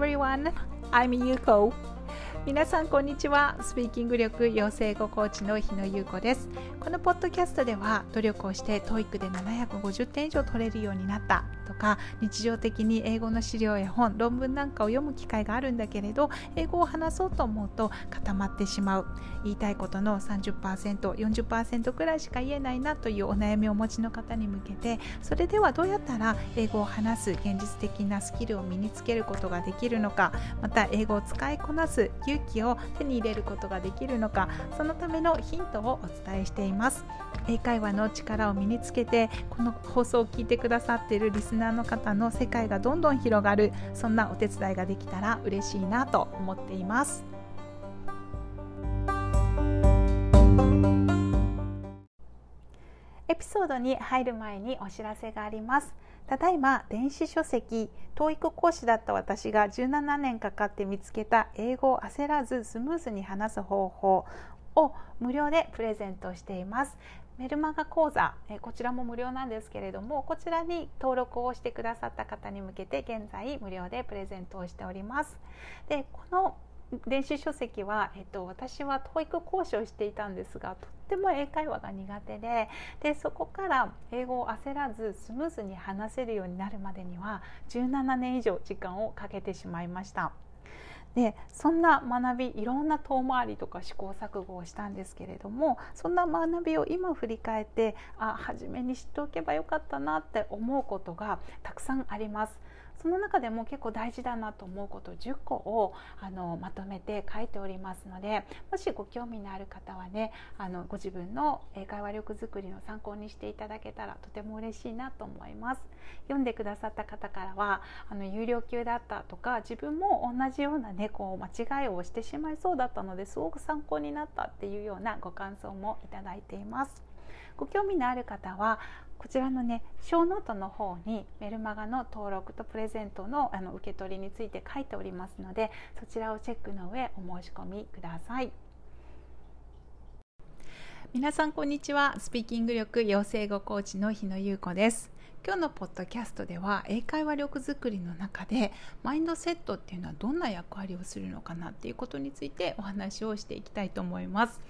everyone, I'm Yuko. 皆さんこんにちは。スピーキング力養成語コーチの日野優子です。このポッドキャストでは努力をして TOEIC で750点以上取れるようになったとか日常的に英語の資料や本論文なんかを読む機会があるんだけれど英語を話そうと思うと固まってしまう。言いたいことの 30%40% くらいしか言えないなというお悩みをお持ちの方に向けてそれではどうやったら英語を話す現実的なスキルを身につけることができるのかまた英語を使いこなす勇気を手に入れることができるのかそのためのヒントをお伝えしています。英会話の力を身につけてこの放送を聞いてくださっているリスナーの方の世界がどんどん広がるそんなお手伝いができたら嬉しいなと思っています。エピソードに入る前にお知らせがあります。ただいま電子書籍 TOEIC 講師だった私が17年かかって見つけた英語を焦らずスムーズに話す方法を無料でプレゼントしています。メルマガ講座えこちらも無料なんですけれどもこちらに登録をしてくださった方に向けて現在無料でプレゼントをしておりますでこの電子書籍は、えっと、私は TOEIC 講師をしていたんですがとっても英会話が苦手ででそこから英語を焦らずスムーズに話せるようになるまでには17年以上時間をかけてしまいました。でそんな学びいろんな遠回りとか試行錯誤をしたんですけれどもそんな学びを今振り返ってあ初めに知っておけばよかったなって思うことがたくさんあります。その中でも結構大事だなと思うこと10個をあのまとめて書いておりますのでもしご興味のある方はねあのご自分の会話力づくりの参考にしていただけたらとても嬉しいなと思います。読んでくださった方からはあの有料級だったとか自分も同じようなねこう間違いをしてしまいそうだったのですごく参考になったっていうようなご感想もいただいています。ご興味のある方はこちらのね小ノートの方にメルマガの登録とプレゼントのあの受け取りについて書いておりますのでそちらをチェックの上お申し込みください。皆さんこんにちは。スピーキング力養成語コーチの日野優子です。今日のポッドキャストでは英会話力づくりの中でマインドセットっていうのはどんな役割をするのかなっていうことについてお話をしていきたいと思います。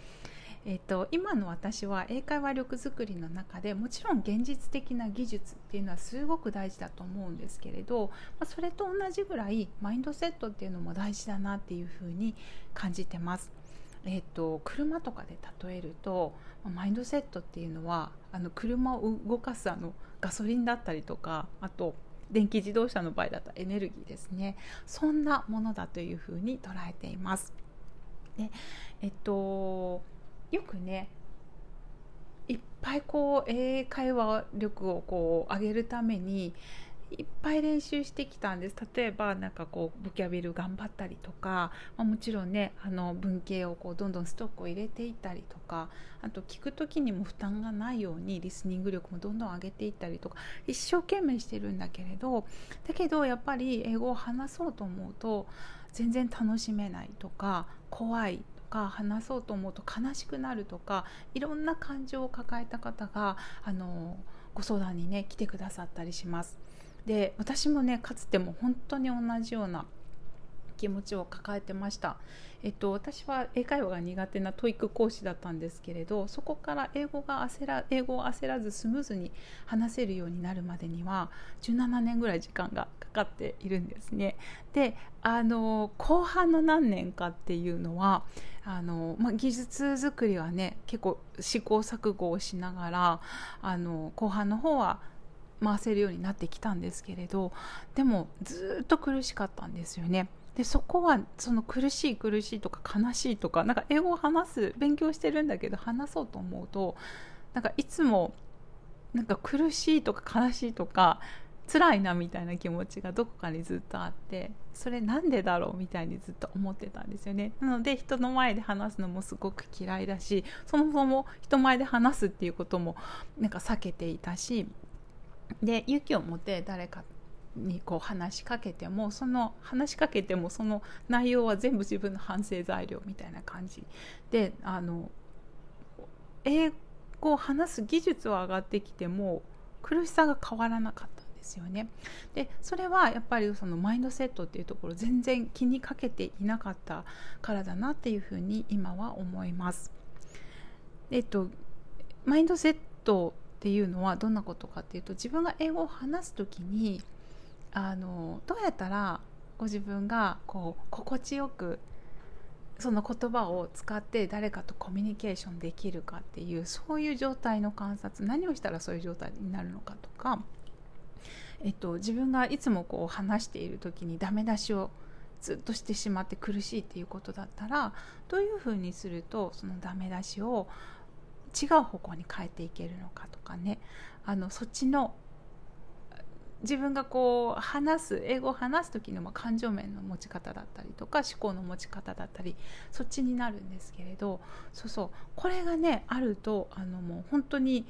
えーと、今の私は英会話力づくりの中でもちろん現実的な技術っていうのはすごく大事だと思うんですけれど、まあ、それと同じぐらいマインドセットっていうのも大事だなっていうふうに感じてます。えーと、車とかで例えるとマインドセットっていうのはあの車を動かすあのガソリンだったりとかあと電気自動車の場合だったらエネルギーですねそんなものだというふうに捉えています。でえっとよくねいっぱいこう英会話力をこう上げるためにいっぱい練習してきたんです。例えばなんかこうボキャビル頑張ったりとか、まあ、もちろんねあの文系をこうどんどんストックを入れていったりとかあと聞く時にも負担がないようにリスニング力もどんどん上げていったりとか一生懸命してるんだけれどだけどやっぱり英語を話そうと思うと全然楽しめないとか怖いか話そうと思うと悲しくなるとかいろんな感情を抱えた方があのご相談にね来てくださったりします。で私もねかつても本当に同じような気持ちを抱えてました。えっと、私は英会話が苦手な TOEIC 講師だったんですけれどそこから英語が焦ら英語を焦らずスムーズに話せるようになるまでには17年ぐらい時間がかかっているんですね。であの後半の何年かっていうのはあの、まあ、技術作りはね結構試行錯誤をしながらあの後半の方は回せるようになってきたんですけれどでもずっと苦しかったんですよね。でそこはその苦しい苦しいとか悲しいとかなんか英語を話す勉強してるんだけど話そうと思うとなんかいつもなんか苦しいとか悲しいとか辛いなみたいな気持ちがどこかにずっとあってそれなんでだろうみたいにずっと思ってたんですよね。なので人の前で話すのもすごく嫌いだしそもそも人前で話すっていうこともなんか避けていたしで勇気を持って誰かにこう話しかけてもその話しかけてもその内容は全部自分の反省材料みたいな感じであの英語を話す技術は上がってきても苦しさが変わらなかったんですよね。でそれはやっぱりそのマインドセットっていうところ全然気にかけていなかったからだなっていうふうに今は思います。えっとマインドセットっていうのはどんなことかっていうと自分が英語を話す時にあのどうやったらご自分がこう心地よくその言葉を使って誰かとコミュニケーションできるかっていうそういう状態の観察何をしたらそういう状態になるのかとか、えっと、自分がいつもこう話している時にダメ出しをずっとしてしまって苦しいっていうことだったらどういうふうにするとそのダメ出しを違う方向に変えていけるのかとかね。あのそっちの自分がこう話す英語を話す時のま感情面の持ち方だったりとか思考の持ち方だったりそっちになるんですけれどそうそうこれがねあるとあのもう本当に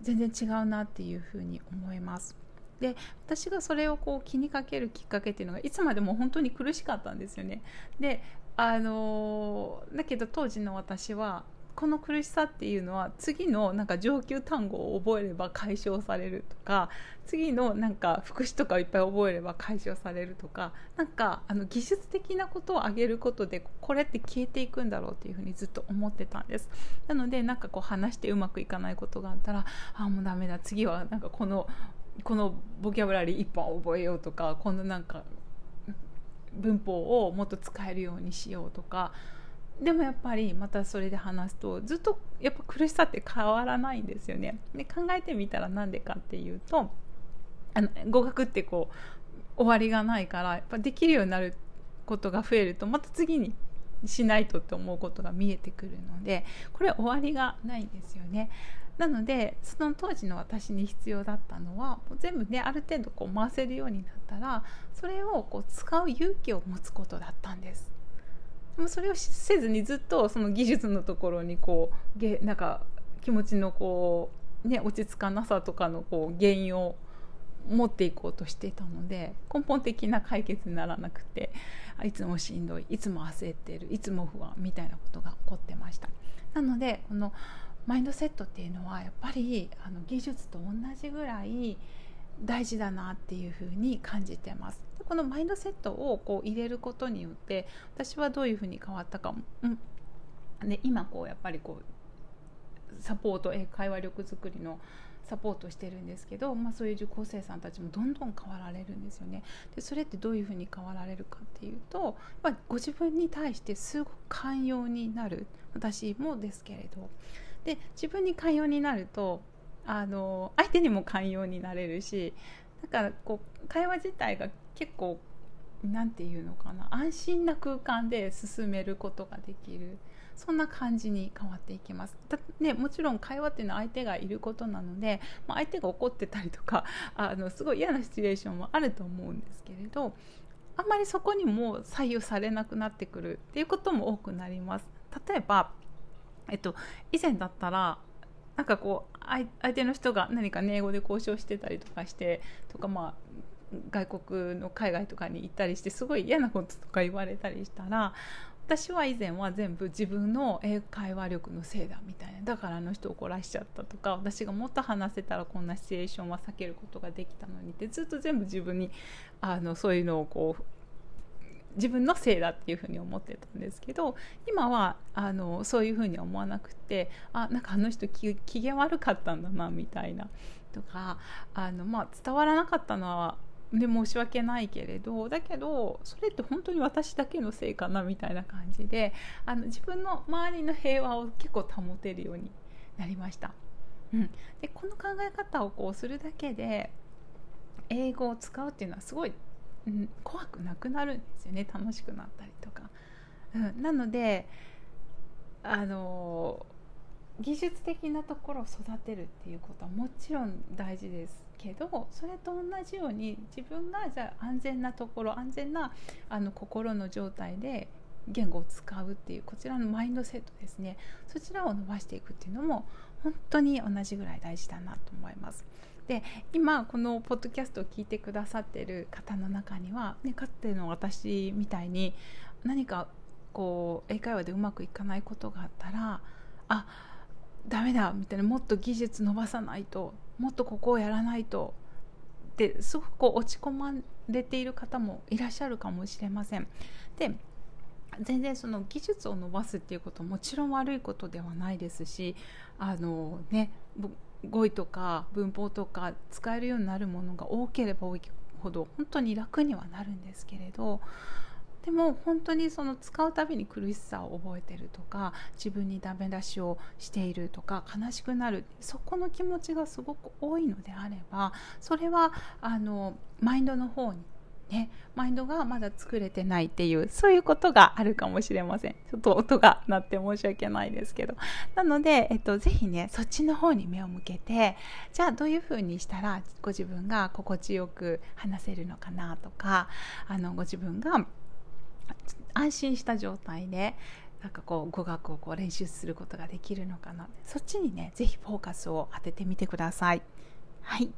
全然違うなっていうふうに思います。で私がそれをこう気にかけるきっかけっていうのがいつまでも本当に苦しかったんですよね。であのだけど当時の私はこの苦しさっていうのは次のなんか上級単語を覚えれば解消されるとか次のなんか副詞とかをいっぱい覚えれば解消されるとかなんかあの技術的なことを上げることでこれって消えていくんだろうっていうふうにずっと思ってたんです。なのでなんかこう話してうまくいかないことがあったらああもうダメだ次はなんかこのこのボキャブラリー1本覚えようとかこのなんか文法をもっと使えるようにしようとかでもやっぱりまたそれで話すとずっとやっぱ苦しさって変わらないんですよね。で考えてみたらなんでかっていうとあの語学ってこう終わりがないからやっぱできるようになることが増えるとまた次にしないとって思うことが見えてくるのでこれ終わりがないんですよね。なのでその当時の私に必要だったのはもう全部ねある程度こう回せるようになったらそれをこう使う勇気を持つことだったんです。でもそれをせずにずっとその技術のところにこうげなんか気持ちのこう、ね、落ち着かなさとかのこう原因を持っていこうとしていたので根本的な解決にならなくていつもしんどいいつも焦っているいつも不安みたいなことが起こってました。なのでこのマインドセットっていうのはやっぱりあの技術と同じぐらい大事だなっていうふうに感じてます。このマインドセットをこう入れることによって私はどういうふうに変わったかも、うん。ね、今こうやっぱりこうサポート英会話力づくりのサポートしてるんですけど、まあ、そういう受講生さんたちもどんどん変わられるんですよね。でそれってどういうふうに変わられるかっていうと、まあ、ご自分に対してすごく寛容になる私もですけれど。で自分に寛容になるとあの相手にも寛容になれるしだかこう会話自体が結構何て言うのかな安心な空間で進めることができるそんな感じに変わっていきます。だ、ね、もちろん会話っていうのは相手がいることなので、まあ、相手が怒ってたりとか あのすごい嫌なシチュエーションもあると思うんですけれどあんまりそこにも左右されなくなってくるっていうことも多くなります。例えば、えっと、以前だったらなんかこう相手の人が何か、ね、英語で交渉してたりとかしてとかまあ外国の海外とかに行ったりしてすごい嫌なこととか言われたりしたら私は以前は全部自分の英会話力のせいだみたいな。だからあの人怒らしちゃったとか私がもっと話せたらこんなシチュエーションは避けることができたのにってずっと全部自分にあのそういうのをこう自分のせいだっていうふうに思ってたんですけど今はあのそういうふうに思わなくてあなんかあの人機嫌悪かったんだなみたいなとかあの、まあ、伝わらなかったのはで申し訳ないけれどだけどそれって本当に私だけのせいかなみたいな感じであの自分の周りの平和を結構保てるようになりました。うん、でこの考え方をこうするだけで英語を使うっていうのはすごい、うん、怖くなくなるんですよね楽しくなったりとか。うん、なのであの技術的なところを育てるっていうことはもちろん大事ですけどそれと同じように自分がじゃあ安全なところ安全なあの心の状態で言語を使うっていうこちらのマインドセットですねそちらを伸ばしていくっていうのも本当に同じぐらい大事だなと思います。で今このポッドキャストを聞いてくださってる方の中には、ね、かつての私みたいに何かこう英会話でうまくいかないことがあったらあダメだみたいなもっと技術伸ばさないともっとここをやらないとってすごくこう落ち込まれている方もいらっしゃるかもしれません。で全然その技術を伸ばすっていうこともちろん悪いことではないですしあのね語彙とか文法とか使えるようになるものが多ければ多いほど本当に楽にはなるんですけれどでも本当にその使うたびに苦しさを覚えてるとか自分にダメ出しをしているとか悲しくなるそこの気持ちがすごく多いのであればそれはあのマインドの方にね、マインドがまだ作れてないっていうそういうことがあるかもしれません。ちょっと音が鳴って申し訳ないですけど。なので、えっと、ぜひねそっちの方に目を向けてじゃあどういうふうにしたらご自分が心地よく話せるのかなとかあのご自分が安心した状態でなんかこう語学をこう練習することができるのかな。そっちにね是非フォーカスを当ててみてください。はい。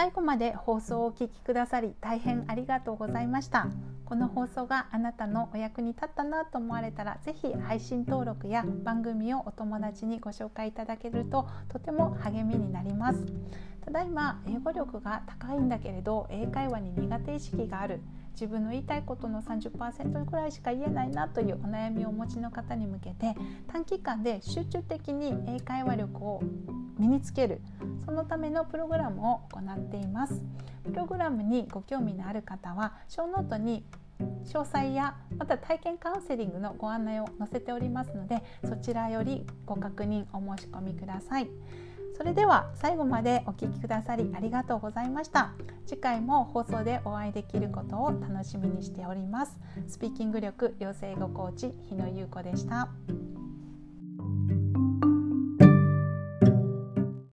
最後まで放送をお聞きくださり大変ありがとうございました。この放送があなたのお役に立ったなと思われたら是非配信登録や番組をお友達にご紹介いただけるととても励みになりますただいま英語力が高いんだけれど英会話に苦手意識がある自分の言いたいことの30%くらいしか言えないなというお悩みをお持ちの方に向けて短期間で集中的に英会話力を身につけるそのためのプログラムを行っていますプログラムにご興味のある方はショーノートに詳細やまた体験カウンセリングのご案内を載せておりますのでそちらよりご確認お申し込みください。それでは最後までお聴きくださりありがとうございました。次回も放送でお会いできることを楽しみにしております。スピーキング力養成英語コーチ日野優子でした。